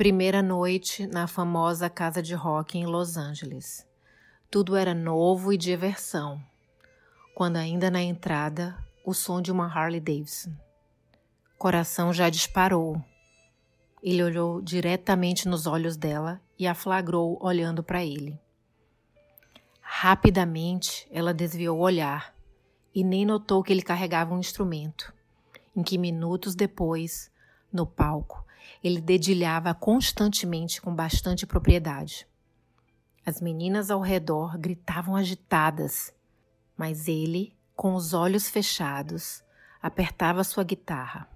Primeira noite na famosa casa de rock em Los Angeles. Tudo era novo e diversão. Quando ainda na entrada, o som de uma Harley Davidson. Coração já disparou. Ele olhou diretamente nos olhos dela e a flagrou olhando para ele. Rapidamente, ela desviou o olhar e nem notou que ele carregava um instrumento, em que minutos depois, no palco, ele dedilhava constantemente com bastante propriedade. As meninas ao redor gritavam agitadas, mas ele, com os olhos fechados, apertava sua guitarra.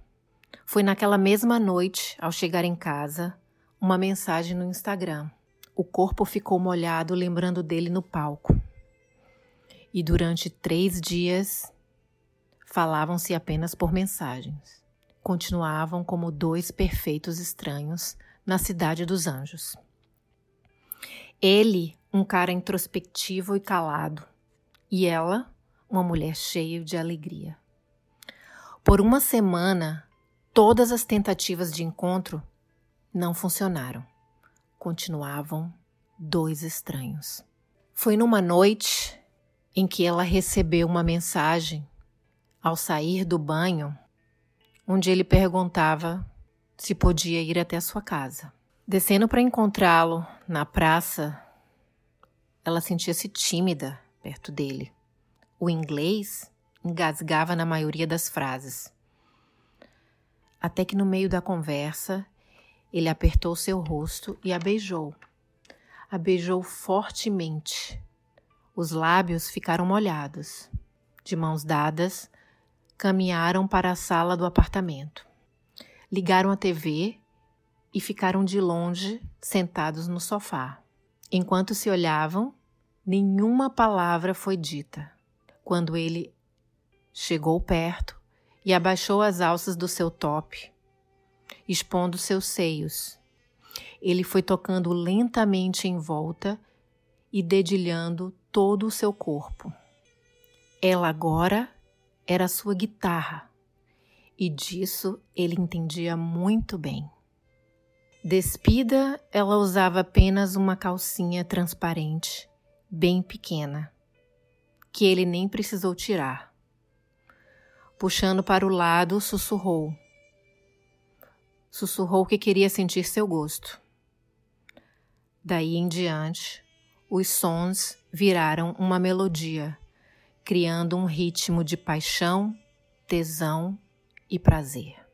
Foi naquela mesma noite, ao chegar em casa, uma mensagem no Instagram. O corpo ficou molhado lembrando dele no palco. E durante três dias falavam-se apenas por mensagens continuavam como dois perfeitos estranhos na cidade dos anjos. Ele, um cara introspectivo e calado, e ela, uma mulher cheia de alegria. Por uma semana, todas as tentativas de encontro não funcionaram. Continuavam dois estranhos. Foi numa noite em que ela recebeu uma mensagem ao sair do banho onde ele perguntava se podia ir até a sua casa. Descendo para encontrá-lo na praça, ela sentia-se tímida perto dele. O inglês engasgava na maioria das frases. Até que no meio da conversa, ele apertou seu rosto e a beijou. A beijou fortemente. Os lábios ficaram molhados. De mãos dadas, caminharam para a sala do apartamento. Ligaram a TV e ficaram de longe, sentados no sofá. Enquanto se olhavam, nenhuma palavra foi dita. Quando ele chegou perto e abaixou as alças do seu top, expondo seus seios, ele foi tocando lentamente em volta e dedilhando todo o seu corpo. Ela agora era sua guitarra, e disso ele entendia muito bem. Despida, ela usava apenas uma calcinha transparente, bem pequena, que ele nem precisou tirar. Puxando para o lado, sussurrou. Sussurrou que queria sentir seu gosto. Daí em diante, os sons viraram uma melodia criando um ritmo de paixão, tesão e prazer.